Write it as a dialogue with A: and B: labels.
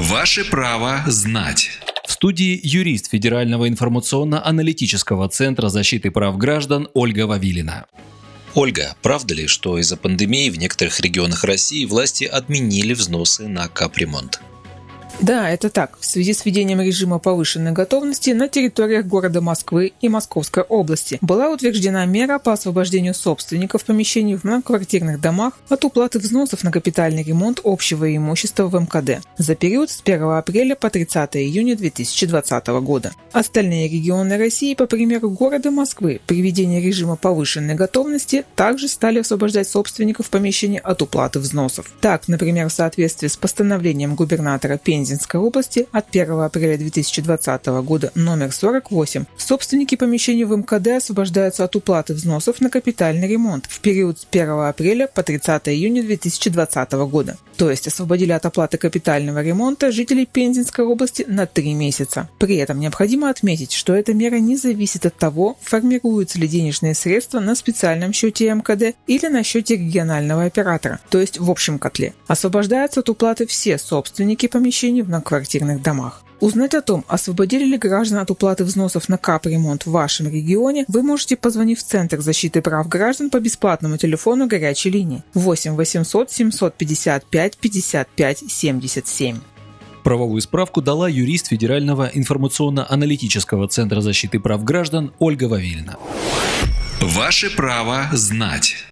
A: Ваше право знать.
B: В студии юрист Федерального информационно-аналитического центра защиты прав граждан Ольга Вавилина.
A: Ольга, правда ли, что из-за пандемии в некоторых регионах России власти отменили взносы на капремонт?
C: Да, это так. В связи с введением режима повышенной готовности на территориях города Москвы и Московской области была утверждена мера по освобождению собственников помещений в многоквартирных домах от уплаты взносов на капитальный ремонт общего имущества в МКД за период с 1 апреля по 30 июня 2020 года. Остальные регионы России, по примеру города Москвы, при введении режима повышенной готовности также стали освобождать собственников помещений от уплаты взносов. Так, например, в соответствии с постановлением губернатора Пензенского Пензенской области от 1 апреля 2020 года номер 48 собственники помещений в МКД освобождаются от уплаты взносов на капитальный ремонт в период с 1 апреля по 30 июня 2020 года. То есть освободили от оплаты капитального ремонта жителей Пензенской области на три месяца. При этом необходимо отметить, что эта мера не зависит от того, формируются ли денежные средства на специальном счете МКД или на счете регионального оператора, то есть в общем котле. Освобождаются от уплаты все собственники помещений в многоквартирных домах. Узнать о том, освободили ли граждан от уплаты взносов на капремонт в вашем регионе, вы можете позвонив в Центр защиты прав граждан по бесплатному телефону горячей линии 8 800 755 55 77.
B: Правовую справку дала юрист Федерального информационно-аналитического центра защиты прав граждан Ольга Вавильна.
A: Ваше право знать.